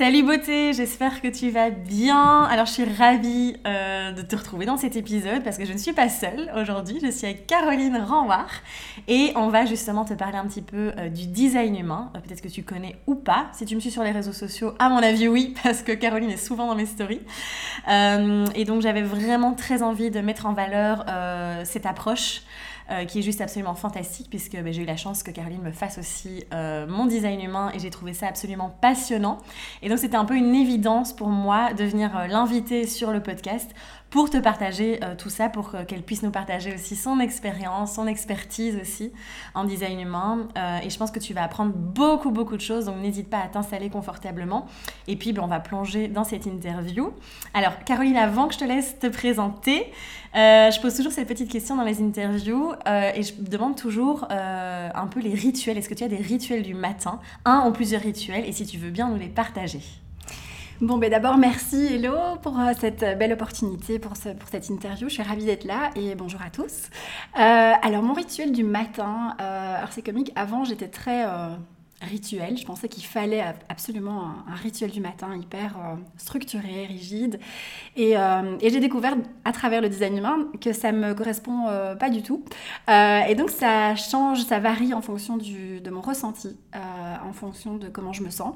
Salut beauté, j'espère que tu vas bien. Alors je suis ravie euh, de te retrouver dans cet épisode parce que je ne suis pas seule aujourd'hui, je suis avec Caroline Renwar et on va justement te parler un petit peu euh, du design humain, euh, peut-être que tu connais ou pas. Si tu me suis sur les réseaux sociaux, à mon avis oui, parce que Caroline est souvent dans mes stories. et donc j'avais vraiment très envie de mettre en valeur cette approche euh, qui est juste absolument fantastique puisque ben, j'ai eu la chance que Caroline me fasse aussi euh, mon design humain et j'ai trouvé ça absolument passionnant. Et donc c'était un peu une évidence pour moi de venir euh, l'inviter sur le podcast pour te partager tout ça, pour qu'elle puisse nous partager aussi son expérience, son expertise aussi en design humain. et je pense que tu vas apprendre beaucoup, beaucoup de choses, donc n'hésite pas à t'installer confortablement. Et puis, ben, on va plonger dans cette interview. Alors, Caroline, avant que je te laisse te présenter, euh, je pose toujours cette petite question dans les interviews euh, et je demande toujours euh, un peu les rituels. Est-ce que tu as des rituels du matin? Un ou plusieurs rituels et si tu veux bien nous les partager Bon, ben d'abord, merci Hello pour cette belle opportunité, pour, ce, pour cette interview. Je suis ravie d'être là et bonjour à tous. alors, mon rituel du matin, alors c'est comique, avant j'étais très rituel. Je pensais qu'il fallait absolument un, rituel du matin hyper euh, structuré, rigide. Euh, et, j'ai découvert à travers le design humain que ça me correspond euh, pas du tout. et donc ça change, ça varie en fonction du, de mon ressenti, en fonction de comment je me sens.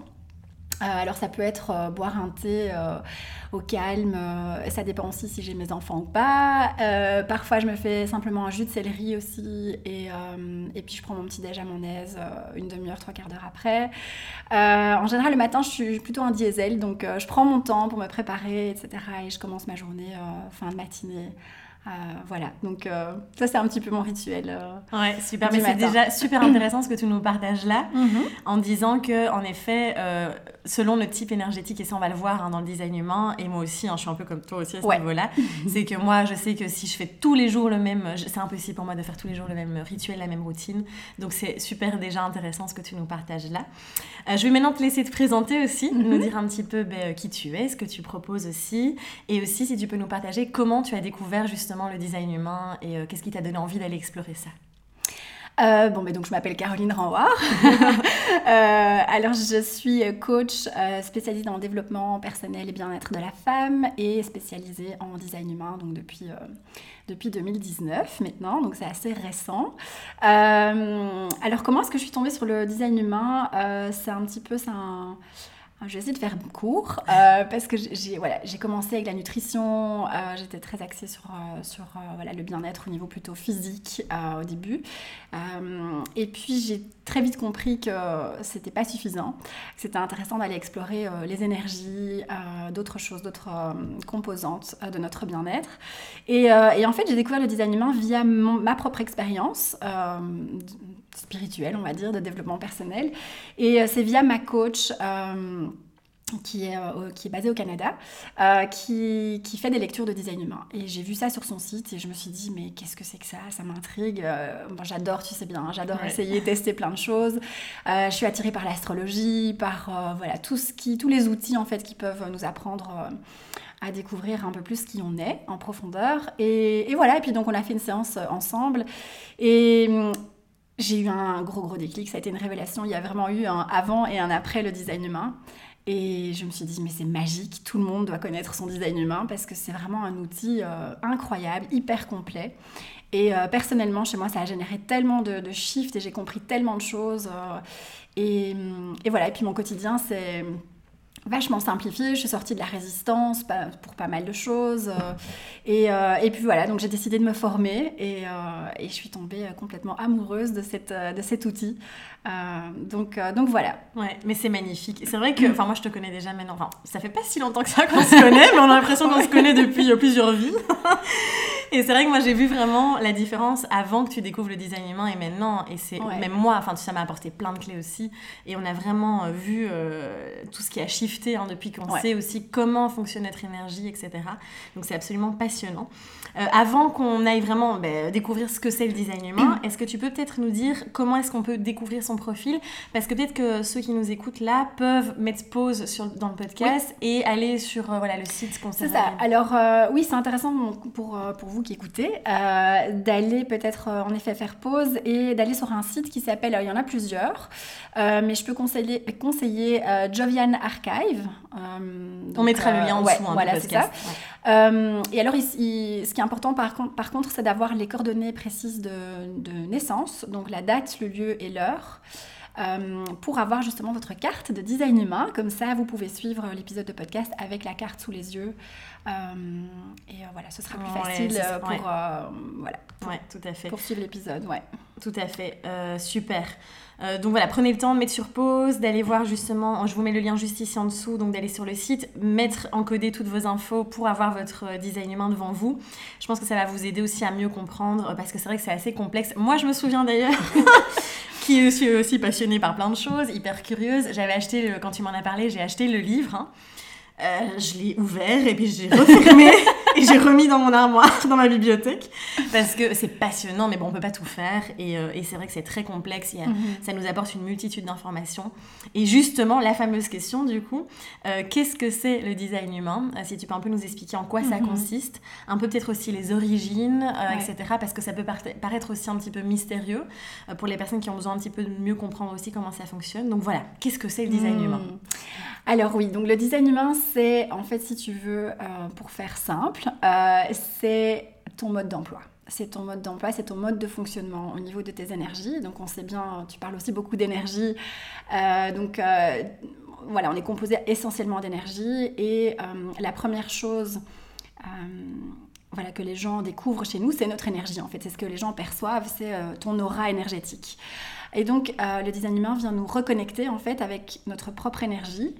Euh, alors ça peut être euh, boire un thé euh, au calme, ça dépend aussi si j'ai mes enfants ou pas. parfois je me fais simplement un jus de céleri aussi et, et puis je prends mon petit déj à mon aise une demi-heure, trois quarts d'heure après. en général le matin je suis plutôt un diesel donc je prends mon temps pour me préparer etc. et je commence ma journée fin de matinée euh, voilà, donc euh, ça c'est un petit peu mon rituel. Euh, ouais, super. Mais c'est déjà super intéressant ce que tu nous partages là, mhm. en disant que en effet, selon le type énergétique, et ça on va le voir hein, dans le design humain, et moi aussi, hein, je suis un peu comme toi aussi à ce niveau-là, c'est que moi je sais que si je fais tous les jours le même, c'est impossible pour moi de faire tous les jours le même rituel, la même routine. Donc c'est super déjà intéressant ce que tu nous partages là. je vais maintenant te laisser te présenter aussi, mhm. nous dire un petit peu ben, qui tu es, ce que tu proposes aussi, et aussi si tu peux nous partager comment tu as découvert justement le design humain et euh, qu'est-ce qui t'a donné envie d'aller explorer ça? Euh, bon, mais donc je m'appelle Caroline Renwar. euh, alors, je suis coach euh, spécialisée dans le développement personnel et bien-être de la femme et spécialisée en design humain, donc depuis, depuis 2019 maintenant, donc c'est assez récent. alors, comment est-ce que je suis tombée sur le design humain? C'est un petit peu, c'est un je vais essayer de faire court euh, parce que j'ai voilà, commencé avec la nutrition, euh, j'étais très axée sur, euh, voilà, le bien-être au niveau plutôt physique au début. et puis j'ai très vite compris que c'était pas suffisant, c'était intéressant d'aller explorer les énergies, d'autres choses, d'autres composantes de notre bien-être. Et, et, en fait, j'ai découvert le design humain via ma propre expérience spirituelle, on va dire, de développement personnel. Et euh, c'est via ma coach. Euh, qui est, euh, qui est basée au Canada, qui, qui, fait des lectures de design humain. Et j'ai vu ça sur son site et je me suis dit, mais qu'est-ce que c'est que ça? Ça m'intrigue. j'adore, tu sais bien, hein, j'adore essayer, tester plein de choses. je suis attirée par l'astrologie, par voilà, tout ce qui, tous les outils en fait qui peuvent nous apprendre à découvrir un peu plus qui on est en profondeur. Et, et, voilà, et puis donc on a fait une séance ensemble. Et j'ai eu un gros gros déclic, ça a été une révélation. Il y a vraiment eu un avant et un après le design humain. Et je me suis dit, mais c'est magique, tout le monde doit connaître son design humain parce que c'est vraiment un outil euh, incroyable, hyper complet. Et euh, personnellement, chez moi, ça a généré tellement de, de shifts et j'ai compris tellement de choses. Euh, et, et, voilà, et puis mon quotidien, c'est vachement simplifié. Je suis sortie de la résistance pour pas mal de choses. Euh, et, euh, et, puis voilà, donc j'ai décidé de me former et, euh, et, je suis tombée complètement amoureuse de, cette, de cet outil. donc, donc voilà. Ouais, mais c'est magnifique. C'est vrai que, enfin, moi je te connais déjà maintenant. Enfin, ça fait pas si longtemps que ça qu'on se connaît, mais on a l'impression qu'on se connaît depuis plusieurs vies. et c'est vrai que moi j'ai vu vraiment la différence avant que tu découvres le design humain et maintenant. Et c'est même moi, enfin, ça m'a apporté plein de clés aussi. Et on a vraiment vu tout ce qui a shifté hein, depuis qu'on sait aussi comment fonctionne notre énergie, etc. Donc c'est absolument passionnant. avant qu'on aille vraiment ben, découvrir ce que c'est le design humain, est-ce que tu peux peut-être nous dire comment est-ce qu'on peut découvrir son profil? Parce que peut-être que ceux qui nous écoutent là peuvent mettre pause sur, dans le podcast et aller sur voilà, le site C'est ça. Alors oui, c'est intéressant pour, pour vous qui écoutez d'aller peut-être en effet faire pause et d'aller sur un site qui s'appelle, il y en a plusieurs, mais je peux conseiller, conseiller Jovian Archive. On mettra le lien en dessous. Hein, voilà, c'est ça. Euh, et alors, ici, ce qui est important par contre, par contre c'est d'avoir les coordonnées précises de, de, naissance, donc la date, le lieu et l'heure. Euh, pour avoir justement votre carte de design humain. Comme ça, vous pouvez suivre l'épisode de podcast avec la carte sous les yeux. Euh, et voilà, ce sera plus facile pour, voilà, ouais, tout à fait. pour suivre l'épisode. Ouais. Tout à fait. super. Euh, donc voilà, prenez le temps de mettre sur pause, d'aller voir justement, je vous mets le lien juste ici en dessous, donc d'aller sur le site, mettre, encoder toutes vos infos pour avoir votre euh, design humain devant vous. Je pense que ça va vous aider aussi à mieux comprendre euh, parce que c'est vrai que c'est assez complexe. Moi, je me souviens d'ailleurs. qui suis aussi passionnée par plein de choses, hyper curieuse. J'avais acheté, quand tu m'en as parlé, j'ai acheté le livre. Hein. je l'ai ouvert et puis j'ai refermé et j'ai remis dans mon armoire, dans ma bibliothèque, parce que c'est passionnant, mais bon, on peut pas tout faire. Et, euh, et c'est vrai que c'est très complexe. Mhm. Ça nous apporte une multitude d'informations. Et justement, la fameuse question, du coup, euh, qu'est-ce que c'est le design humain? Euh, Si tu peux un peu nous expliquer en quoi ça mhm. consiste, un peu peut-être aussi les origines, etc. Parce que ça peut paraître aussi un petit peu mystérieux pour les personnes qui ont besoin un petit peu de mieux comprendre aussi comment ça fonctionne. Donc voilà, qu'est-ce que c'est le design mhm. humain? Alors oui, donc le design humain, c'est en fait, si tu veux, pour faire simple, euh, c'est ton mode d'emploi. C'est ton mode d'emploi, c'est ton mode de fonctionnement au niveau de tes énergies. Donc on sait bien, tu parles aussi beaucoup d'énergie. Euh, donc euh, voilà, on est composé essentiellement d'énergie. Et la première chose voilà, que les gens découvrent chez nous, c'est notre énergie en fait. C'est ce que les gens perçoivent, c'est ton aura énergétique. Et donc le design humain vient nous reconnecter en fait avec notre propre énergie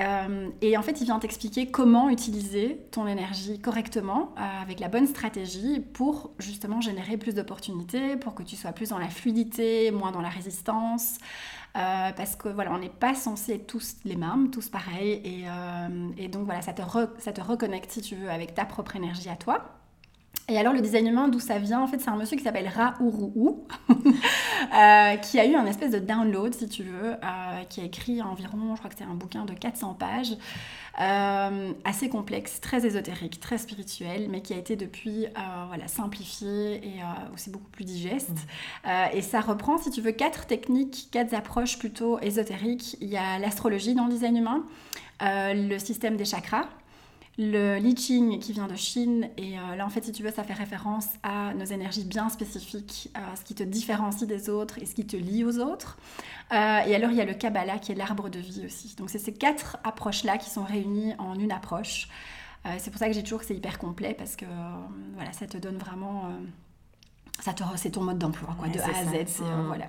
euh, et en fait, il vient t'expliquer comment utiliser ton énergie correctement, euh, avec la bonne stratégie, pour justement générer plus d'opportunités, pour que tu sois plus dans la fluidité, moins dans la résistance. Euh, parce que voilà, on n'est pas censé être tous les mêmes, tous pareils. Et, donc voilà, ça te, ça te reconnecte, si tu veux, avec ta propre énergie à toi. Et alors le design humain, d'où ça vient? En fait, c'est un monsieur qui s'appelle Ra euh, qui a eu un espèce de download, si tu veux, euh, qui a écrit environ, je crois que c'est un bouquin de 400 pages, euh, assez complexe, très ésotérique, très spirituel, mais qui a été depuis voilà, simplifié et aussi beaucoup plus digeste. Mmh. et ça reprend, si tu veux, quatre techniques, quatre approches plutôt ésotériques. Il y a l'astrologie dans le design humain, le système des chakras, le Li Ching qui vient de Chine, et euh, là en fait si tu veux ça fait référence à nos énergies bien spécifiques, à ce qui te différencie des autres et ce qui te lie aux autres. Euh, et alors il y a le Kabbalah qui est l'arbre de vie aussi. Donc c'est ces quatre approches-là qui sont réunies en une approche. Euh, c'est pour ça que j'ai toujours que c'est hyper complet parce que voilà, ça te donne vraiment ça c'est ton mode d'emploi, quoi, de A à Z. Euh, voilà.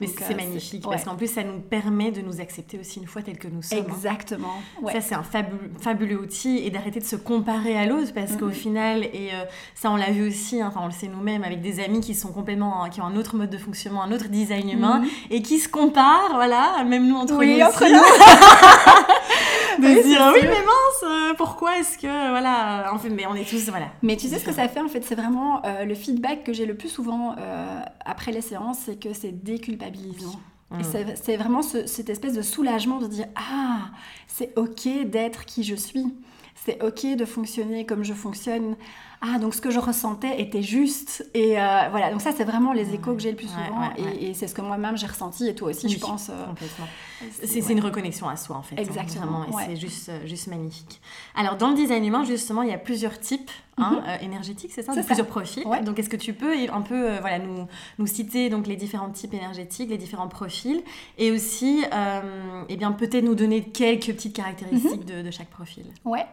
Mais c'est euh, magnifique parce qu'en plus, ça nous permet de nous accepter aussi une fois tel que nous sommes. Hein. Exactement. Ça, c'est un fabuleux, fabuleux outil et d'arrêter de se comparer à l'autre parce qu'au final, et euh, ça, on l'a vu aussi, hein, on le sait nous-mêmes avec des amis qui sont complètement, qui ont un autre mode de fonctionnement, un autre design humain mhm. et qui se comparent, voilà, même nous entre oui, nous. Entre nous. de se dire, oui, mais mince, pourquoi est-ce que, voilà, en fait, mais on est tous, voilà. Mais tu sais ce que ça fait, en fait, c'est vraiment le feedback que j'ai le plus souvent euh, après les séances, c'est que c'est déculpabilisant. Mm. c'est vraiment cette espèce de soulagement de dire Ah, c'est ok d'être qui je suis. C'est ok de fonctionner comme je fonctionne ah donc ce que je ressentais était juste. Et euh, voilà. Donc ça c'est vraiment les échos que j'ai le plus souvent. et, c'est ce que moi-même j'ai ressenti. Et toi aussi je pense euh, complètement. c'est une reconnexion à soi en fait hein, exactement. et c'est juste euh, juste magnifique. Alors dans le design humain justement il y a plusieurs types hein, mhm. énergétiques c'est ça? Plusieurs profils. Donc est-ce que tu peux un peu voilà nous nous citer donc les différents types énergétiques les différents profils? Et aussi eh bien peut-être nous donner quelques petites caractéristiques mhm. de, de chaque profil. Ouais.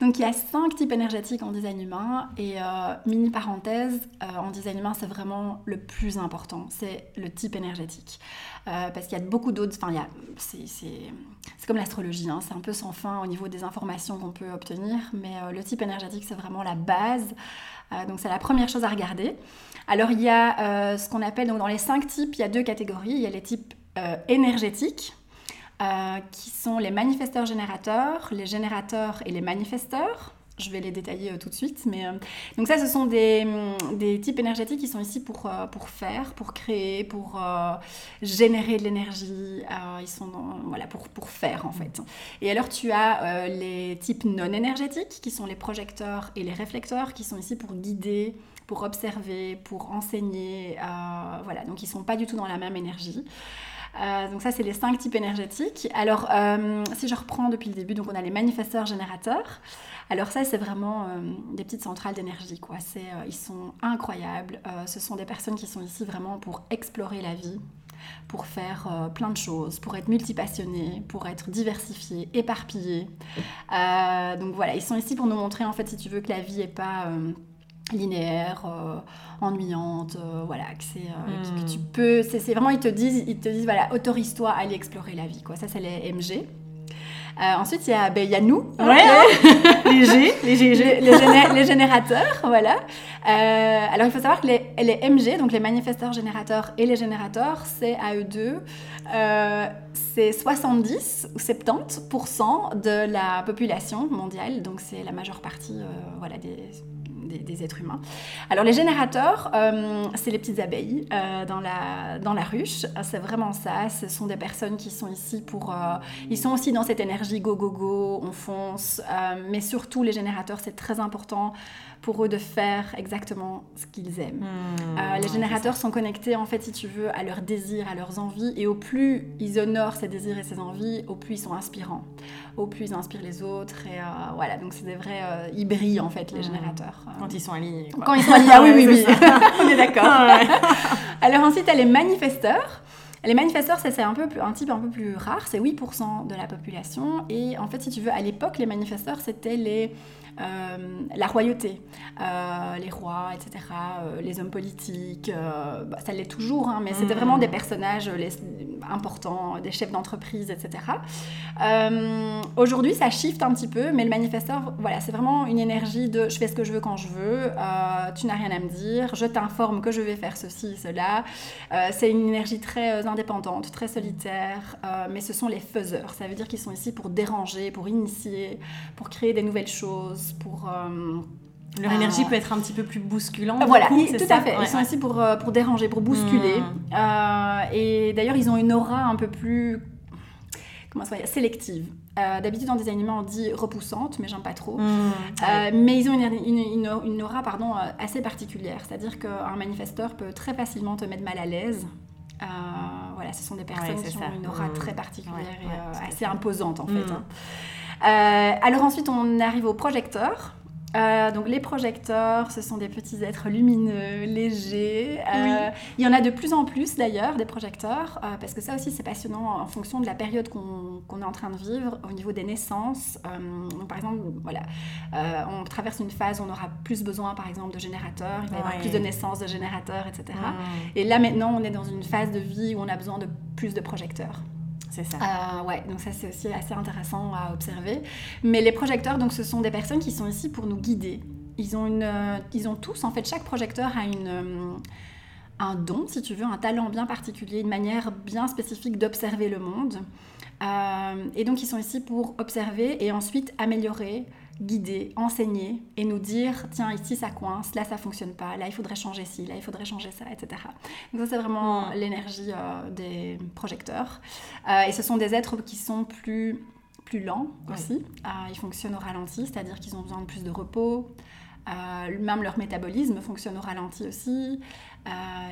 Donc il y a cinq types énergétiques en design humain et euh, mini parenthèse, euh, en design humain, c'est vraiment le plus important, c'est le type énergétique. Euh, parce qu'il y a beaucoup d'autres, enfin, c'est comme l'astrologie, hein, c'est un peu sans fin au niveau des informations qu'on peut obtenir, mais le type énergétique, c'est vraiment la base. donc c'est la première chose à regarder. Alors il y a ce qu'on appelle, donc dans les cinq types, il y a deux catégories. Il y a les types énergétiques, qui sont les manifesteurs générateurs, les générateurs et les manifesteurs. Je vais les détailler euh, tout de suite. Mais, euh, donc ça, ce sont des, mm, des, types énergétiques qui sont ici pour, euh, pour faire, pour créer, pour générer de l'énergie. ils sont voilà, pour, pour faire en fait. Et alors tu as les types non énergétiques qui sont les projecteurs et les réflecteurs qui sont ici pour guider, pour observer, pour enseigner. voilà, donc ils sont pas du tout dans la même énergie. donc ça, c'est les cinq types énergétiques. Alors, si je reprends depuis le début, donc on a les manifesteurs générateurs. Alors ça, c'est vraiment euh, des petites centrales d'énergie, quoi. C'est, euh, ils sont incroyables. Euh, ce sont des personnes qui sont ici vraiment pour explorer la vie, pour faire plein de choses, pour être multipassionnés, pour être diversifiés, éparpillés. donc voilà, ils sont ici pour nous montrer, en fait, si tu veux, que la vie n'est pas linéaire, ennuyante, voilà, que, c'est, que, tu hmm. peux... C'est, vraiment, ils te disent, ils te disent voilà, autorise-toi à aller explorer la vie, quoi. Ça, c'est les MG. Euh, ensuite, il y, a, ben, il y a nous, hein, les, les, les, générateurs, voilà. Euh, alors, il faut savoir que les, les, MG, donc les manifesteurs générateurs et les générateurs, c'est à eux deux, euh, c'est 70 ou 70% de la population mondiale, donc c'est la majeure partie voilà, des des, êtres humains. Alors les générateurs, euh, c'est les petites abeilles euh, dans, la, dans la ruche. C'est vraiment ça. Ce sont des personnes qui sont ici pour... Euh, ils sont aussi dans cette énergie go, go, go, on fonce. mais surtout les générateurs, c'est très important pour eux de faire exactement ce qu'ils aiment. Hmm, les générateurs sont connectés, en fait, si tu veux, à leurs désirs, à leurs envies. Et au plus ils honorent ces désirs et ces envies, au plus ils sont inspirants. Au plus ils inspirent les autres. Et voilà, donc c'est des vrais... ils brillent, en fait, les hmm. générateurs. Quand ils sont alignés. Quand ils sont alignés, ah oui, oui, oui. On est d'accord. Alors ensuite, elle les manifesteurs. Les manifesteurs, c'est un, peu, un type un peu plus rare, c'est 8% de la population. Et en fait, si tu veux, à l'époque, les manifesteurs, c'était les euh, la royauté, euh, les rois, etc., euh, les hommes politiques, bah, ça l'est toujours, hein, mais c'était vraiment des mm. personnages importants, des chefs d'entreprise, etc. Aujourd'hui, ça shift un petit peu, mais le manifesteur, voilà, c'est vraiment une énergie de je fais ce que je veux quand je veux, tu n'as rien à me dire, je t'informe que je vais faire ceci, cela. c'est une énergie très indépendante, très solitaire, mais ce sont les faiseurs. Ça veut dire qu'ils sont ici pour déranger, pour initier, pour créer des nouvelles choses pour... Euh, leur énergie peut être un petit peu plus bousculante. Voilà, tout à fait. Ils sont ici pour, euh, pour déranger, pour bousculer. Hmm. Euh, et d'ailleurs, ils ont une aura un peu plus comment ça sélective. D'habitude, en design humain, on dit repoussante, mais j'aime pas trop. Hmm. mais ils ont une, une, une, aura pardon, assez particulière. C'est-à-dire qu'un manifesteur peut très facilement te mettre mal à l'aise. voilà, ce sont des personnes qui ont une aura hmm. très particulière et assez imposante, en fait. Hein. Euh, alors ensuite, on arrive au projecteur. Euh, donc les projecteurs, ce sont des petits êtres lumineux, légers. Euh, il y en a de plus en plus d'ailleurs des projecteurs, parce que ça aussi c'est passionnant en fonction de la période qu'on est en train de vivre au niveau des naissances. donc par exemple, voilà, on traverse une phase où on aura plus besoin par exemple de générateurs, il va y avoir plus de naissances de générateurs, etc. Et là maintenant on est dans une phase de vie où on a besoin de plus de projecteurs. C'est ça. Euh, ouais, donc ça c'est aussi assez intéressant à observer. Mais les projecteurs, donc ce sont des personnes qui sont ici pour nous guider. Ils ont, euh, ils ont tous, en fait, chaque projecteur a une, euh, un don, si tu veux, un talent bien particulier, une manière bien spécifique d'observer le monde. et donc ils sont ici pour observer et ensuite améliorer guider, enseigner et nous dire tiens ici ça coince, là ça fonctionne pas, là il faudrait changer ci, là il faudrait changer ça, etc. Donc ça c'est vraiment l'énergie euh, des projecteurs. Euh, et ce sont des êtres qui sont plus, plus lents aussi. Euh, ils fonctionnent au ralenti, c'est-à-dire qu'ils ont besoin de plus de repos. Même leur métabolisme fonctionne au ralenti aussi. Euh,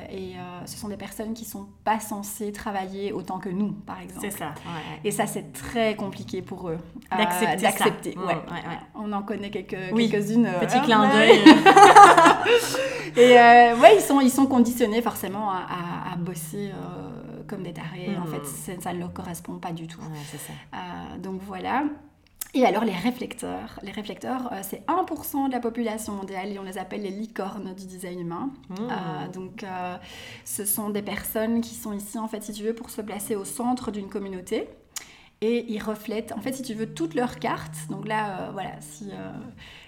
et euh, ce sont des personnes qui sont pas censées travailler autant que nous, par exemple. C'est ça. Et ça, c'est très compliqué pour eux euh, d'accepter. Ouais. On en connaît quelques, quelques-unes. Petit clin d'œil. et ouais, ils sont, ils sont conditionnés forcément à, bosser comme des tarés. En hmm. fait, ça ne leur correspond pas du tout. donc voilà. Et alors les réflecteurs. Les réflecteurs, euh, c'est 1% de la population mondiale et on les appelle les licornes du design humain. Mmh. Euh, donc euh, ce sont des personnes qui sont ici, en fait, si tu veux, pour se placer au centre d'une communauté. Et ils reflètent, en fait, si tu veux, toutes leurs cartes. Donc là, voilà, si,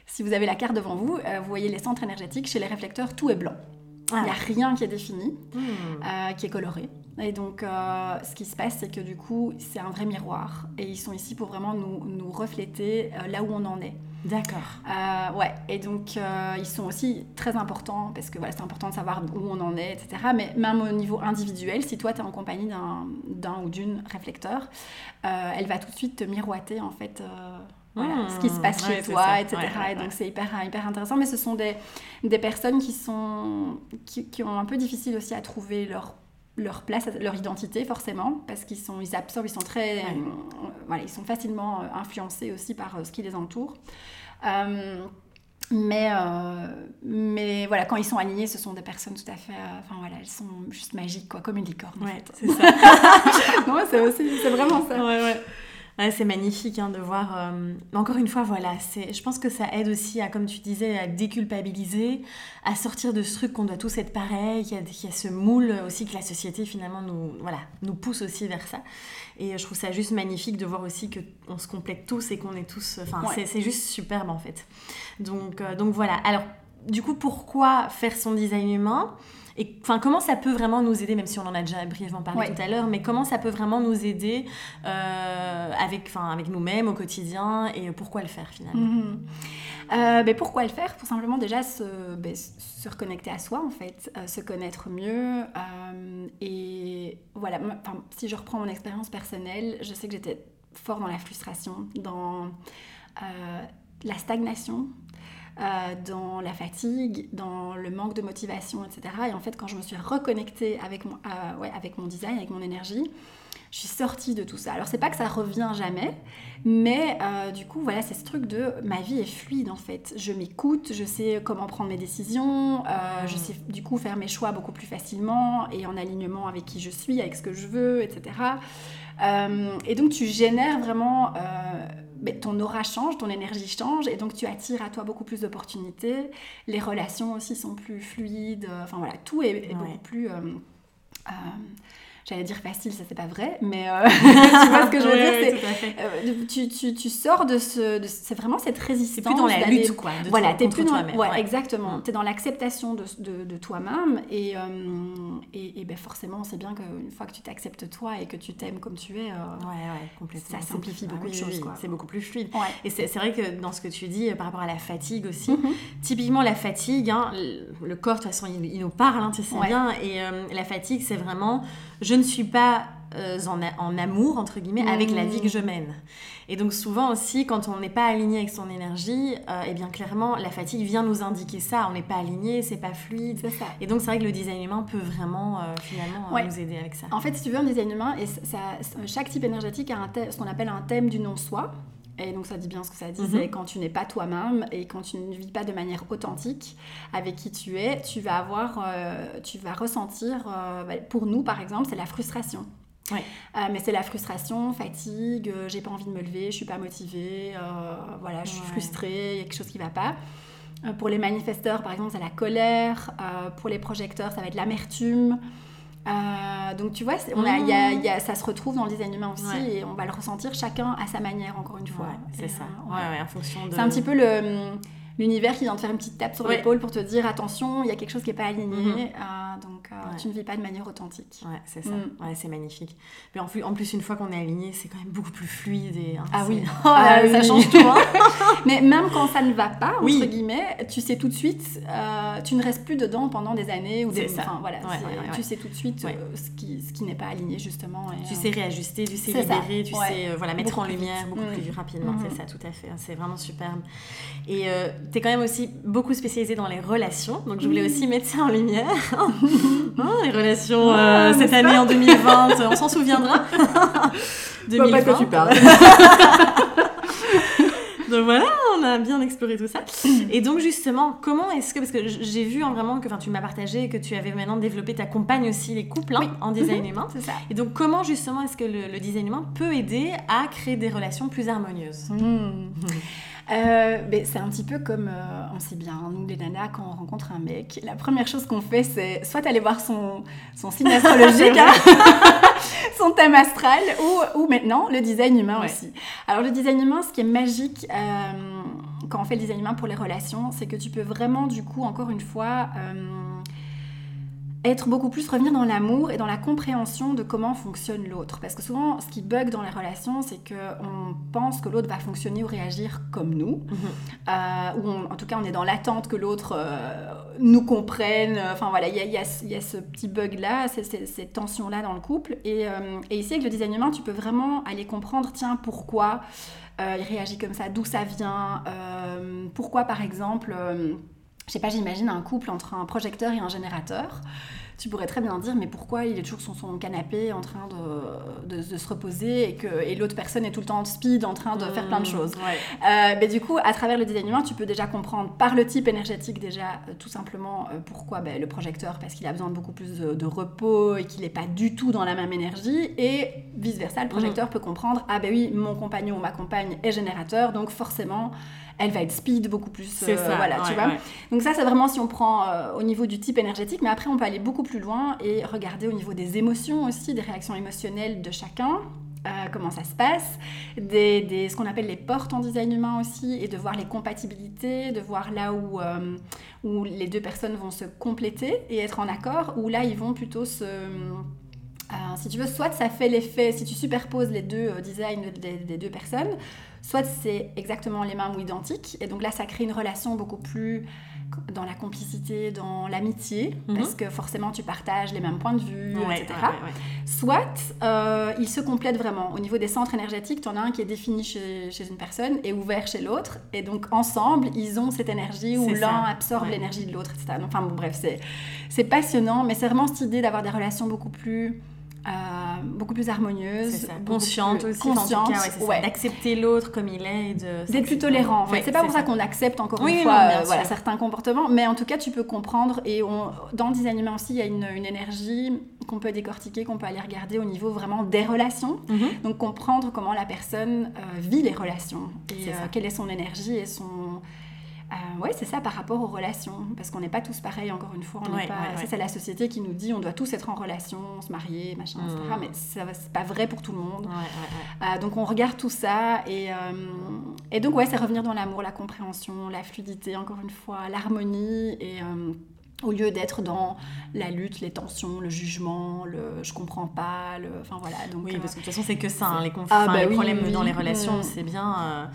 si vous avez la carte devant vous, vous voyez les centres énergétiques. Chez les réflecteurs, tout est blanc. Il n'y a rien qui est défini, mmh. qui est coloré. Et donc, euh, ce qui se passe, c'est que du coup, c'est un vrai miroir. Et ils sont ici pour vraiment nous, nous refléter euh, là où on en est. D'accord. Euh, ouais, et donc euh, ils sont aussi très importants parce que voilà, c'est important de savoir où on en est, etc. Mais même au niveau individuel, si toi tu es en compagnie d'un ou d'une réflecteur, euh, elle va tout de suite te miroiter en fait. Voilà, ce qui se passe chez toi, etc. et donc c'est hyper, hyper intéressant. Mais ce sont des, des personnes qui, sont, qui, qui, ont un peu difficile aussi à trouver leur leur place, leur identité forcément, parce qu'ils sont, ils absorbent, ils sont très, euh, voilà, ils sont facilement euh, influencés aussi par euh, ce qui les entoure. mais, mais voilà, quand ils sont alignés, ce sont des personnes tout à fait, enfin voilà, elles sont juste magiques, quoi, comme une licorne. Ouais, c'est ça. c'est vraiment ça. Ouais, ouais c'est magnifique hein, de voir. Euh, encore une fois, voilà, je pense que ça aide aussi à, comme tu disais, à déculpabiliser, à sortir de ce truc qu'on doit tous être pareil, qu'il y, a ce moule aussi que la société finalement nous, voilà, nous pousse aussi vers ça. Et je trouve ça juste magnifique de voir aussi qu'on se complète tous et qu'on est tous. Enfin, c'est juste superbe en fait. Donc, euh, donc voilà. Alors, du coup, pourquoi faire son design humain et enfin, comment ça peut vraiment nous aider, même si on en a déjà brièvement parlé tout à l'heure, mais comment ça peut vraiment nous aider euh, avec, avec nous-mêmes au quotidien et pourquoi le faire finalement? Euh, ben, Pourquoi le faire? Pour simplement déjà se, ben, se reconnecter à soi en fait, euh, se connaître mieux. et voilà, si je reprends mon expérience personnelle, je sais que j'étais fort dans la frustration, dans la stagnation, euh, dans la fatigue, dans le manque de motivation, etc. Et en fait, quand je me suis reconnectée avec mon, euh, ouais, avec mon design, avec mon énergie, je suis sortie de tout ça. Alors c'est pas que ça revient jamais, mais euh, du coup voilà c'est ce truc de ma vie est fluide en fait. Je m'écoute, je sais comment prendre mes décisions, je sais du coup faire mes choix beaucoup plus facilement et en alignement avec qui je suis, avec ce que je veux, etc. et donc tu génères vraiment ton aura change, ton énergie change, et donc tu attires à toi beaucoup plus d'opportunités. Les relations aussi sont plus fluides. Enfin voilà, tout est, beaucoup plus. Euh, euh, j'allais dire facile, ça c'est pas vrai, mais euh, tu vois ce que je veux dire, c'est euh, tu, tu, tu, sors de ce, c'est vraiment cette résistance. T'es plus dans la lutte quoi. De voilà, t'es plus dans, toi-même. Ouais, exactement. Mm. T'es dans l'acceptation de, de, de toi-même et, euh, et, et ben forcément, c'est bien qu'une fois que tu t'acceptes toi et que tu t'aimes comme tu es, ouais, ouais, complètement. Ça simplifie beaucoup de choses. C'est beaucoup plus fluide. Et c'est vrai que dans ce que tu dis par rapport à la fatigue aussi, mm-hmm. typiquement la fatigue, hein, le corps de toute façon il, nous parle, hein, tu sais bien, et la fatigue c'est vraiment je ne suis pas euh, en, amour, entre guillemets, avec la vie que je mène. Et donc souvent aussi, quand on n'est pas aligné avec son énergie, euh, eh bien clairement, la fatigue vient nous indiquer ça. On n'est pas aligné, c'est pas fluide. Ça. Et donc c'est vrai que le design humain peut vraiment, euh, finalement, nous aider avec ça. En fait, si tu veux, un design humain, et ça, chaque type énergétique a un ce qu'on appelle un thème du non-soi. Et donc ça dit bien ce que ça dit, c'est mhm. quand tu n'es pas toi-même et quand tu ne vis pas de manière authentique avec qui tu es, tu vas avoir, euh, tu vas ressentir, euh, bah, pour nous par exemple, c'est la frustration. Euh, mais c'est la frustration, fatigue, j'ai pas envie de me lever, je suis pas motivée, voilà, je suis frustrée, il y a quelque chose qui va pas. pour les manifesteurs, par exemple, c'est la colère. pour les projecteurs, ça va être l'amertume. Euh, donc tu vois, on a, y a, ça se retrouve dans le design humain aussi et on va le ressentir chacun à sa manière, encore une fois. c'est ça. Euh, ouais. en fonction de... C'est un petit peu le l'univers qui vient te faire une petite tape sur l'épaule pour te dire attention, il y a quelque chose qui n'est pas aligné, mhm. euh, donc euh, tu ne vis pas de manière authentique. Ouais, c'est ça. Mm. Ouais, c'est magnifique. Mais en plus, en plus, une fois qu'on est aligné, c'est quand même beaucoup plus fluide et hein, ah oui, oh, ah ça change tout. Hein. Mais même quand ça ne va pas entre guillemets, tu sais tout de suite, euh, tu ne restes plus dedans pendant des années ou des. Enfin voilà, tu sais tout de suite ce qui ce qui n'est pas aligné justement. Et, tu sais réajuster, tu sais libérer, tu sais voilà mettre en lumière beaucoup plus rapidement. Mm. C'est ça, tout à fait. C'est vraiment superbe. Et tu es quand même aussi beaucoup spécialisée dans les relations, donc je voulais aussi mettre ça en lumière. Hein, les relations euh, cette année en 2020, on s'en souviendra. 2020. Pas que tu parles. donc voilà, on a bien exploré tout ça. Et donc justement, comment est-ce que, parce que j'ai vu en vraiment que tu m'as partagé que tu avais maintenant développé, ta compagne aussi les couples hein, en design mhm. humain. C'est ça. Et donc comment justement est-ce que le, design humain peut aider à créer des relations plus harmonieuses? Hmm. Euh, ben, c'est un petit peu comme, euh, on sait bien, nous les nanas, quand on rencontre un mec, la première chose qu'on fait, c'est soit aller voir son, son signe astrologique, hein, son thème astral, ou, ou, maintenant le design humain aussi. Alors le design humain, ce qui est magique euh, quand on fait le design humain pour les relations, c'est que tu peux vraiment, du coup, encore une fois, être beaucoup plus revenir dans l'amour et dans la compréhension de comment fonctionne l'autre. Parce que souvent, ce qui bug dans les relations, c'est qu'on pense que l'autre va fonctionner ou réagir comme nous. Mhm. Euh, ou en tout cas, on est dans l'attente que l'autre euh, nous comprenne. Enfin voilà, il y, a, ce petit bug-là, ces, tensions-là dans le couple. Et, euh, et, ici, avec le design humain, tu peux vraiment aller comprendre, tiens, pourquoi il réagit comme ça, d'où ça vient, pourquoi par exemple je sais pas, j'imagine un couple entre un projecteur et un générateur. Tu pourrais très bien dire, mais pourquoi il est toujours sur son canapé en train de, de, se reposer et que et l'autre personne est tout le temps en speed en train de faire plein de mmh, choses? Euh, mais du coup, à travers le design humain, tu peux déjà comprendre par le type énergétique déjà euh, tout simplement euh, pourquoi ben, le projecteur, parce qu'il a besoin de beaucoup plus de, repos et qu'il n'est pas du tout dans la même énergie. Et vice versa, le projecteur mmh. peut comprendre, ah ben oui, mon compagnon ou ma compagne est générateur, donc forcément elle va être speed beaucoup plus. C'est ça. Voilà, tu vois. Donc ça, c'est vraiment si on prend euh, au niveau du type énergétique, mais après, on peut aller beaucoup plus loin et regarder au niveau des émotions aussi, des réactions émotionnelles de chacun. Euh, comment ça se passe, des, des, ce qu'on appelle les portes en design humain aussi, et de voir les compatibilités, de voir là où, euh, où les deux personnes vont se compléter et être en accord, ou là ils vont plutôt se... si tu veux, soit ça fait l'effet, si tu superposes les deux designs des deux personnes, soit c'est exactement les mêmes ou identiques, et donc là ça crée une relation beaucoup plus dans la complicité, dans l'amitié, mhm. parce que forcément tu partages les mêmes points de vue, etc. Soit euh, ils se complètent vraiment. Au niveau des centres énergétiques, tu en as un qui est défini chez, une personne et ouvert chez l'autre, et donc ensemble ils ont cette énergie où l'un absorbe l'énergie de l'autre, etc. enfin bon, bref, c'est passionnant, mais c'est vraiment cette idée d'avoir des relations beaucoup plus euh, beaucoup plus harmonieuse, consciente aussi, consciente, d'accepter l'autre comme il est, d'être plus tolérant. En fait. c'est pas pour ça, qu'on accepte encore une fois euh, voilà, certains comportements, mais en tout cas tu peux comprendre et on, dans le design humain aussi il y a une, une énergie qu'on peut décortiquer, qu'on peut aller regarder au niveau vraiment des relations, mhm. donc comprendre comment la personne euh, vit les relations et quelle est son énergie et son euh, oui, c'est ça par rapport aux relations, parce qu'on n'est pas tous pareils, encore une fois. On pas... Ça, c'est la société qui nous dit on doit tous être en relation, se marier, machin, etc. Mmh. Mais c'est pas vrai pour tout le monde. Euh, donc on regarde tout ça, et, euh, et donc ouais, c'est revenir dans l'amour, la compréhension, la fluidité, encore une fois, l'harmonie, et au lieu d'être dans la lutte, les tensions, le jugement, le je comprends pas, le... enfin voilà. Donc, oui, parce que de toute façon, c'est que ça, hein, les conflits, ah, bah les problèmes dans les relations, c'est bien euh,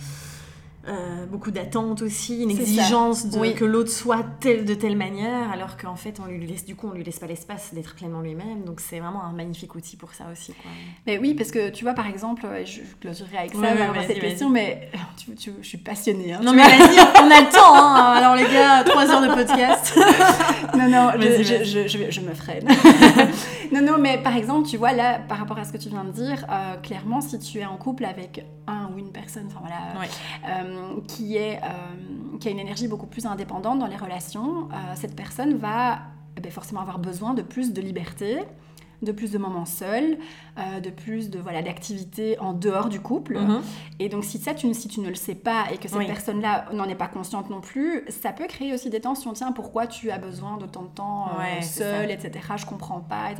beaucoup d'attentes aussi, une exigence de, que l'autre soit tel de telle manière, alors qu'en fait, on lui laisse, du coup, on lui laisse pas l'espace d'être pleinement lui-même. Donc, c'est vraiment un magnifique outil pour ça aussi. Quoi. Mais oui, parce que tu vois, par exemple, je clôturerai avec ça, cette question, mais tu, je suis passionnée. Hein, non, mais vas-y, on a le temps. Hein. Alors, les gars, trois heures de podcast. non, non, je, je, je, me freine. non, non, mais par exemple, tu vois, là, par rapport à ce que tu viens de dire, euh, clairement, si tu es en couple avec un ou une personne, enfin voilà. Euh, euh, qui, est, euh, qui a une énergie beaucoup plus indépendante dans les relations, euh, cette personne va eh ben, forcément avoir besoin de plus de liberté, de plus de moments seuls, de plus de voilà d'activités en dehors du couple. Mhm. Et donc si ça, tu, si tu ne le sais pas et que cette personne-là n'en est pas consciente non plus, ça peut créer aussi des tensions. Tiens, pourquoi tu as besoin de tant de temps seul, etc. Je comprends pas.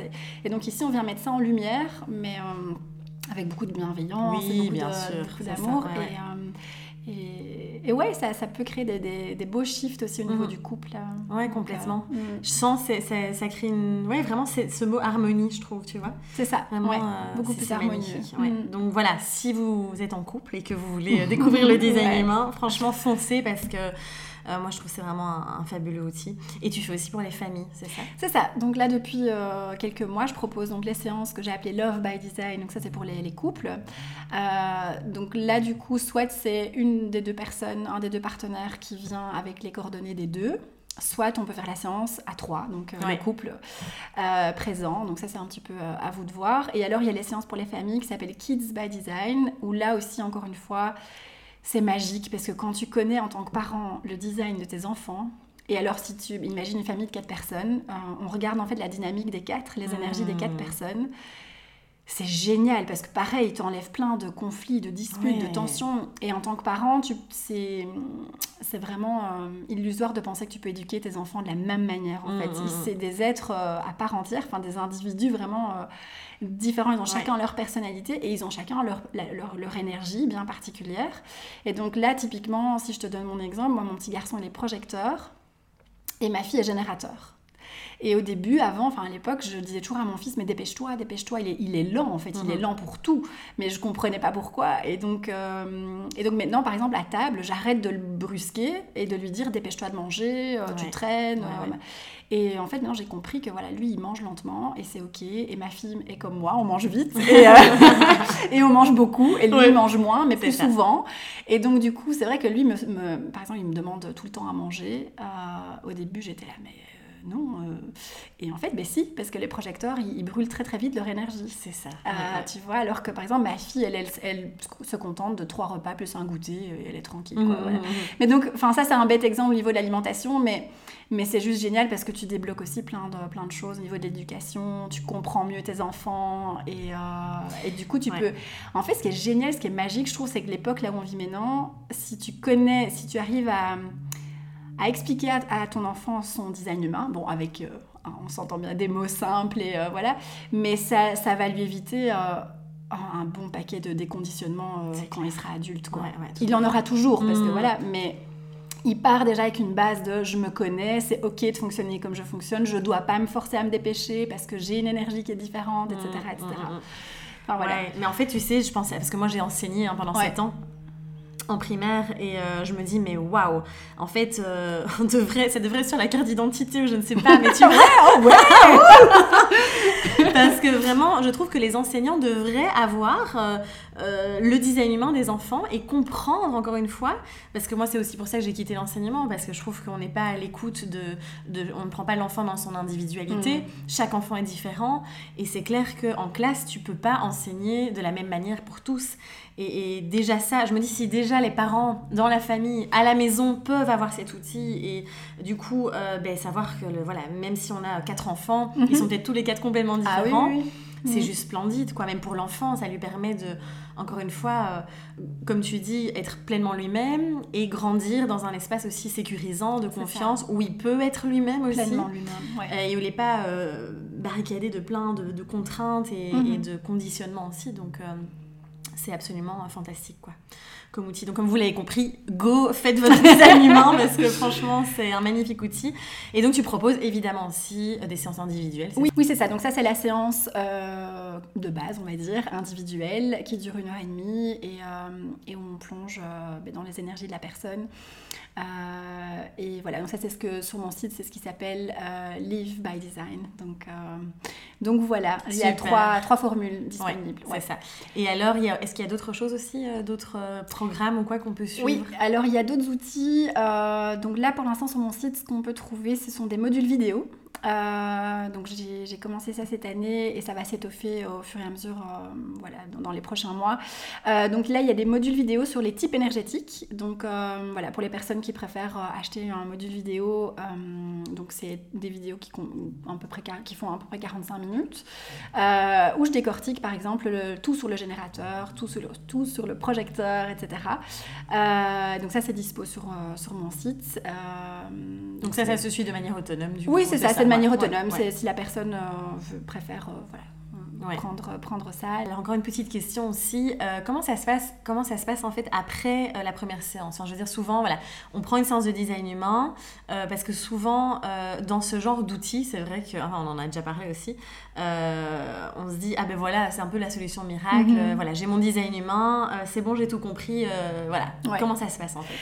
Et donc ici, on vient mettre ça en lumière, mais avec beaucoup de bienveillance, oui, beaucoup bien d'amour. Et, et, ouais, ça, ça peut créer des, des, beaux shifts aussi au niveau mhm. du couple. Ouais, complètement. Euh, mm. Je sens, que ça crée une... Ouais, vraiment, c'est ce mot harmonie, je trouve, tu vois. C'est ça, vraiment, euh, beaucoup plus harmonieux. Mm. Donc voilà, si vous êtes en couple et que vous voulez découvrir le design humain, franchement, foncez parce que euh, moi, je trouve que c'est vraiment un, fabuleux outil. Et tu fais aussi pour les familles, c'est ça? C'est ça. Donc là, depuis euh, quelques mois, je propose donc les séances que j'ai appelées Love by Design. Donc ça, c'est pour les, couples. Euh, donc là, du coup, soit c'est une des deux personnes, un des deux partenaires qui vient avec les coordonnées des deux soit on peut faire la séance à trois, donc le couple présent. Donc ça, c'est un petit peu à vous de voir. Et alors, il y a les séances pour les familles qui s'appellent Kids by Design, où là aussi, encore une fois, c'est magique parce que quand tu connais en tant que parent le design de tes enfants, et alors si tu imagines une famille de quatre personnes, euh, on regarde en fait la dynamique des quatre, les énergies des quatre mmh. personnes. C'est génial parce que pareil, tu enlèves plein de conflits, de disputes, de tensions. Et en tant que parent, c'est vraiment euh, illusoire de penser que tu peux éduquer tes enfants de la même manière. En mmh, fait, mmh, c'est des êtres euh, à part entière, enfin des individus vraiment différents, ils ont chacun leur personnalité et ils ont chacun leur, leur, leur, énergie bien particulière. Et donc là, typiquement, si je te donne mon exemple, moi, mon petit garçon, il est projecteur et ma fille est générateur. Et au début, avant, enfin à l'époque, je disais toujours à mon fils, mais dépêche-toi, dépêche-toi, il est, il est lent en fait, il est Mhm. lent pour tout. Mais je comprenais pas pourquoi. Et donc, euh, et donc maintenant, par exemple, à table, j'arrête de le brusquer et de lui dire, dépêche-toi de manger, euh, tu traînes. Ouais, euh, ouais. Et en fait, maintenant, j'ai compris que voilà, lui, il mange lentement et c'est ok. Et ma fille est comme moi, on mange vite et, euh, et on mange beaucoup. Et lui, il mange moins, mais plus ça. souvent. Et donc, du coup, c'est vrai que lui, me, me- par exemple, il me demande tout le temps à manger. Au début, j'étais là, mais non. euh. Et en fait, ben si, parce que les projecteurs, ils, ils brûlent très très vite leur énergie. C'est ça. Euh, Ouais, ouais. Tu vois, alors que par exemple, ma fille, elle, elle, elle se contente de trois repas plus un goûter et elle est tranquille. quoi, Mhm, voilà. mhm. Mais donc, enfin, ça, c'est un bête exemple au niveau de l'alimentation, mais, mais c'est juste génial parce que tu débloques aussi plein de, plein de choses au niveau de l'éducation, tu comprends mieux tes enfants et, euh, et du coup, tu Ouais. peux. En fait, ce qui est génial, ce qui est magique, je trouve, c'est que l'époque là où on vit maintenant, si tu connais, si tu arrives à, à expliquer à, à ton enfant son design humain, bon, avec. euh, on s'entend bien des mots simples et euh, voilà, mais ça, ça va lui éviter. euh, un bon paquet de déconditionnement C'est quand il sera adulte. Quoi. Ouais, ouais, tout il en aura toujours, parce que Mhm. voilà, mais il part déjà avec une base de je me connais, c'est ok de fonctionner comme je fonctionne, je dois pas me forcer à me dépêcher parce que j'ai une énergie qui est différente, etc. etc. Enfin, voilà. Ouais, mais en fait, tu sais, je pensais, parce que moi j'ai enseigné hein, pendant Ouais. 7 ans en primaire et euh, je me dis mais waouh. En fait euh, on devrait ça devrait être sur la carte d'identité ou je ne sais pas mais tu vois. Oh, ouais. Parce que vraiment je trouve que les enseignants devraient avoir euh, le design humain des enfants et comprendre encore une fois parce que moi c'est aussi pour ça que j'ai quitté l'enseignement parce que je trouve qu'on n'est pas à l'écoute de, de on ne prend pas l'enfant dans son individualité Mm. chaque enfant est différent et c'est clair qu'en classe tu peux pas enseigner de la même manière pour tous et, et déjà ça, je me dis si déjà les parents dans la famille, à la maison, peuvent avoir cet outil et du coup, euh, ben, savoir que le, voilà, même si on a quatre enfants, ils sont peut-être tous les quatre complètement Ah oui, différents. oui, oui. C'est Mhm. juste splendide, quoi. Même pour l'enfant, ça lui permet de, encore une fois, euh, comme tu dis, être pleinement lui-même et grandir dans un espace aussi sécurisant, de confiance, où il peut être lui-même aussi. Pleinement lui-même. ouais. Euh, et où il n'est pas euh, barricadé de plein de, de contraintes et, Mhm. et de conditionnements aussi. Donc, euh, c'est absolument fantastique, quoi, comme outil. Donc, comme vous l'avez compris, go, faites votre design humain parce que franchement, c'est un magnifique outil. Et donc, tu proposes évidemment aussi euh, des séances individuelles. Oui, oui c'est ça. Donc ça, c'est la séance euh, de base, on va dire, individuelle, qui dure une heure et demie et, euh, et on plonge euh, ben, dans les énergies de la personne. Et voilà, donc ça, c'est ce que sur mon site, c'est ce qui s'appelle Live by Design. Donc, donc voilà, il y a trois, trois formules Ouais, disponibles. c'est ça. Et alors, a- est-ce qu'il y a d'autres choses aussi, d'autres ou quoi qu'on peut suivre Oui, alors il y a d'autres outils. euh, donc là, pour l'instant, sur mon site, ce qu'on peut trouver, ce sont des modules vidéo. Euh, donc j'ai commencé ça cette année et ça va s'étoffer au fur et à mesure euh, voilà, dans, dans les prochains mois. Euh, donc là, il y a des modules vidéo sur les types énergétiques. Donc voilà, pour les personnes qui préfèrent acheter un module vidéo, donc c'est des vidéos qui, con- à peu près, quar- qui font à peu près 45 minutes, où je décortique par exemple le- tout sur le générateur, tout sur le, tout sur le projecteur, etc. Donc ça, c'est dispo sur, sur mon site. Donc ça, ça se suit de manière autonome du Oui, coup, c'est ça, manière autonome. si la personne euh, veut, préfère euh, voilà, Ouais. prendre, prendre ça. Alors encore une petite question aussi, euh, comment ça se passe Comment ça se passe en fait après euh, la première séance? Enfin, Je veux dire souvent, voilà, on prend une séance de design humain euh, parce que souvent euh, dans ce genre d'outils, c'est vrai que, enfin, on en a déjà parlé aussi, euh, on se dit ah ben voilà, c'est un peu la solution miracle. Mhm. euh, voilà, j'ai mon design humain, euh, c'est bon, j'ai tout compris. euh, voilà, Ouais. comment ça se passe en fait?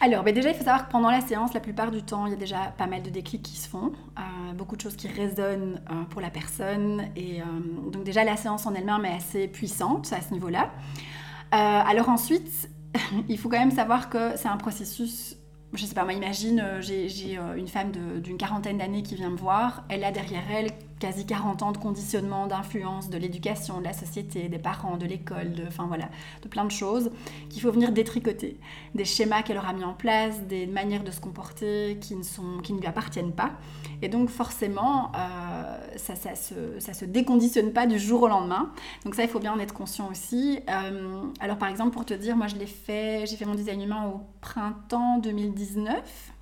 Alors, ben déjà, il faut savoir que pendant la séance, la plupart du temps, il y a déjà pas mal de déclics qui se font, euh, beaucoup de choses qui résonnent euh, pour la personne. Et euh, donc déjà, la séance en elle-même est assez puissante à ce niveau-là. Alors ensuite, il faut quand même savoir que c'est un processus... Je sais pas, moi imagine, j'ai une femme d'une quarantaine d'années qui vient me voir, elle a derrière elle quasi 40 ans de conditionnement, d'influence, de l'éducation, de la société, des parents, de l'école, de, enfin voilà, de plein de choses qu'il faut venir détricoter des schémas qu'elle aura mis en place, des manières de se comporter qui ne, sont, qui ne lui appartiennent pas. Et donc forcément, euh, ça ne ça se, ça se déconditionne pas du jour au lendemain. Donc ça, il faut bien en être conscient aussi. Euh, alors par exemple, pour te dire, moi je l'ai fait, j'ai fait mon design humain au printemps 2019.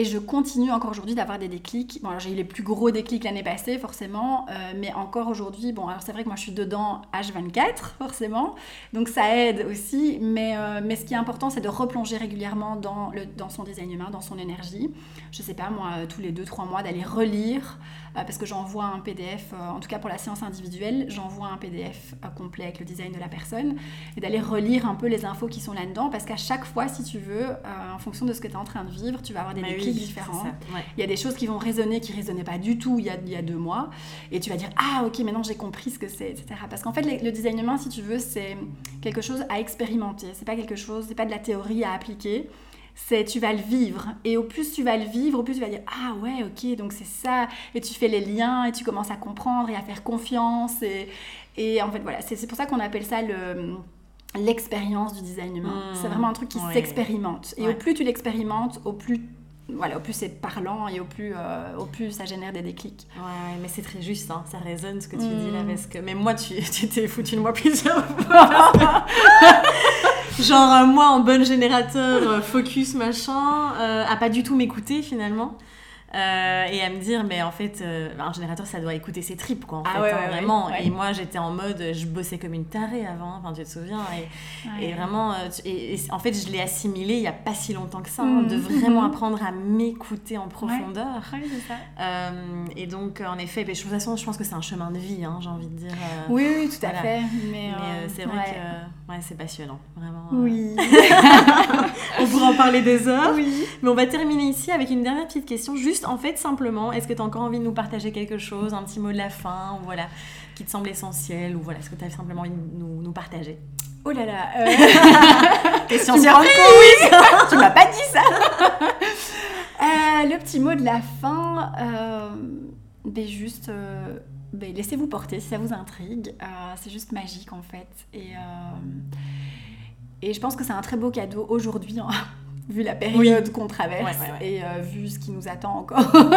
Et je continue encore aujourd'hui d'avoir des déclics. Bon, j'ai eu les plus gros déclics l'année passée, forcément, euh, mais encore aujourd'hui, bon, alors c'est vrai que moi je suis dedans H24, forcément, donc ça aide aussi, mais, euh, mais ce qui est important, c'est de replonger régulièrement dans, son design humain, dans son énergie. Je sais pas, moi, tous les 2-3 mois, d'aller relire euh, parce que j'envoie un PDF, euh, en tout cas pour la séance individuelle, j'envoie un PDF euh, complet avec le design de la personne et d'aller relire un peu les infos qui sont là-dedans parce qu'à chaque fois, si tu veux, en fonction de ce que tu es en train de vivre, tu vas avoir des déclics différents. Il y a des choses qui vont résonner qui résonnaient pas du tout il y a, il y a deux mois et tu vas dire Ah, ok, maintenant j'ai compris ce que c'est, etc. Parce qu'en fait, le design humain, si tu veux, c'est quelque chose à expérimenter. C'est pas quelque chose, c'est pas de la théorie à appliquer c'est tu vas le vivre. Et au plus tu vas le vivre, au plus tu vas dire Ah ouais, ok, donc c'est ça. Et tu fais les liens et tu commences à comprendre et à faire confiance. Et, et en fait, voilà, c'est pour ça qu'on appelle ça le l'expérience du design humain. c'est vraiment un truc qui s'expérimente. Et au plus tu l'expérimentes, au plus voilà, au plus c'est parlant et au plus, euh, au plus ça génère des déclics. Ouais, mais c'est très juste, hein, ça résonne ce que tu dis là, parce que mais moi tu t'es foutu de moi plusieurs fois. Genre euh, moi en bonne générateur, euh, focus machin, à pas du tout m'écouter finalement. Euh, et à me dire mais en fait euh, un générateur ça doit écouter ses tripes quoi en ah fait hein, vraiment. et moi j'étais en mode je bossais comme une tarée avant enfin tu te souviens et, et vraiment euh, et, en fait je l'ai assimilé il y a pas si longtemps que ça hein, de mhm. vraiment apprendre à m'écouter en profondeur. Ça. et donc en effet mais de toute façon je pense que c'est un chemin de vie hein, j'ai envie de dire oui oui tout à fait mais, c'est vrai que ouais, c'est passionnant vraiment oui. On pourra en parler des heures. Oui. mais on va terminer ici avec une dernière petite question juste en fait, simplement, est-ce que tu as encore envie de nous partager quelque chose, un petit mot de la fin, ou voilà, qui te semble essentiel, ou voilà, est-ce que tu as simplement envie de nous, nous partager? Oh là là euh... Question surprise oui Tu m'as pas dit ça euh, Le petit mot de la fin, euh, ben juste... Euh, ben laissez-vous porter si ça vous intrigue. c'est juste magique en fait. Et, et je pense que c'est un très beau cadeau aujourd'hui. Hein vu la période qu'on traverse et euh, vu ce qui nous attend encore. bon,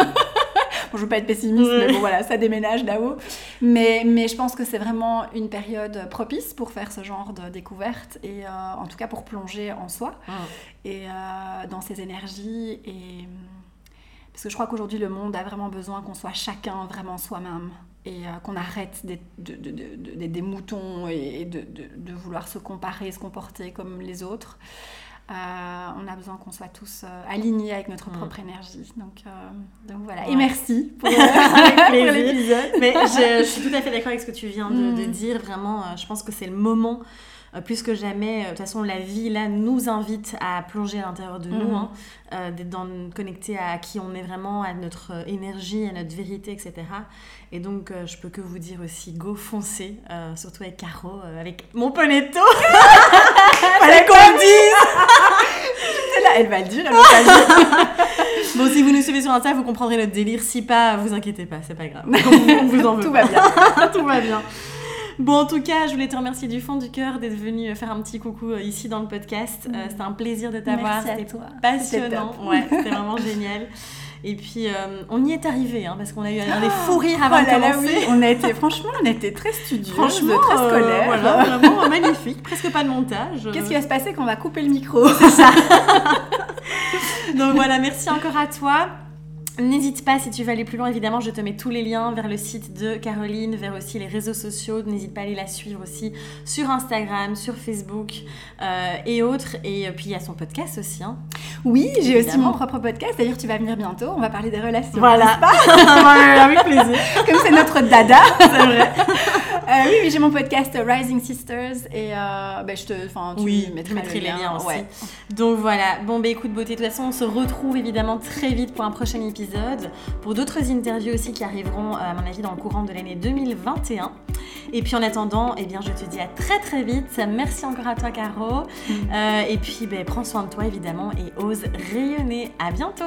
je veux pas être pessimiste, mais bon, voilà, ça déménage là-haut. Mais, mais je pense que c'est vraiment une période propice pour faire ce genre de découverte et euh, en tout cas pour plonger en soi ah. et euh, dans ses énergies. Et... Parce que je crois qu'aujourd'hui, le monde a vraiment besoin qu'on soit chacun vraiment soi-même et qu'on arrête d'être des moutons et de, de, vouloir se comparer, se comporter comme les autres. Euh, on a besoin qu'on soit tous euh, alignés avec notre mm. propre énergie. Donc, euh, donc voilà. Et merci pour, l'épisode. Mais je, suis tout à fait d'accord avec ce que tu viens de, mm. dire. Vraiment, je pense que c'est le moment plus que jamais, de toute façon, la vie là nous invite à plonger à l'intérieur de nous, mm. hein, d'être connecté à qui on est vraiment, à notre énergie, à notre vérité, etc. Et donc, je peux que vous dire aussi, go foncer, surtout avec Caro, avec mon ponetto. Fallait qu'on le dise elle va le dire, elle va le dire. bon, si vous nous suivez sur Insta, vous comprendrez notre délire. Si pas, vous inquiétez pas, c'est pas grave. On vous en veut. Tout va bien. Tout va bien. Bon, en tout cas, je voulais te remercier du fond du cœur d'être venu faire un petit coucou euh, ici dans le podcast. Euh, c'était un plaisir de t'avoir. C'était passionnant. Ouais, c'était vraiment génial. Et puis, euh, on y est arrivé, hein, parce qu'on a eu un des fous rires avant oh de commencer. On a été, franchement, on a été très studieux, franchement, très scolaire. voilà, vraiment magnifique, presque pas de montage. Qu'est-ce qui va se passer quand on va couper le micro? C'est ça. Donc voilà, merci encore à toi. N'hésite pas, si tu veux aller plus loin, évidemment, je te mets tous les liens vers le site de Caroline, vers aussi les réseaux sociaux. N'hésite pas à aller la suivre aussi sur Instagram, sur Facebook euh, et autres. Et euh, puis il y a son podcast aussi. Hein. Oui, j'ai aussi mon propre podcast. D'ailleurs, tu vas venir bientôt. On va parler des relations. Voilà. Avec plaisir. Comme c'est notre dada. C'est vrai. Euh, oui, oui j'ai mon podcast Rising Sisters et ben, je te, enfin, tu oui, mettrai, les liens aussi. Donc voilà. Bon, bah écoute, beauté. De toute façon, on se retrouve évidemment très vite pour un prochain épisode pour d'autres interviews aussi qui arriveront, euh, à mon avis, dans le courant de l'année 2021. Et puis en attendant, eh bien, je te dis à très très vite. Merci encore à toi, Caro. Mm. Euh, et puis, ben, prends soin de toi, évidemment, et ose rayonner. À bientôt!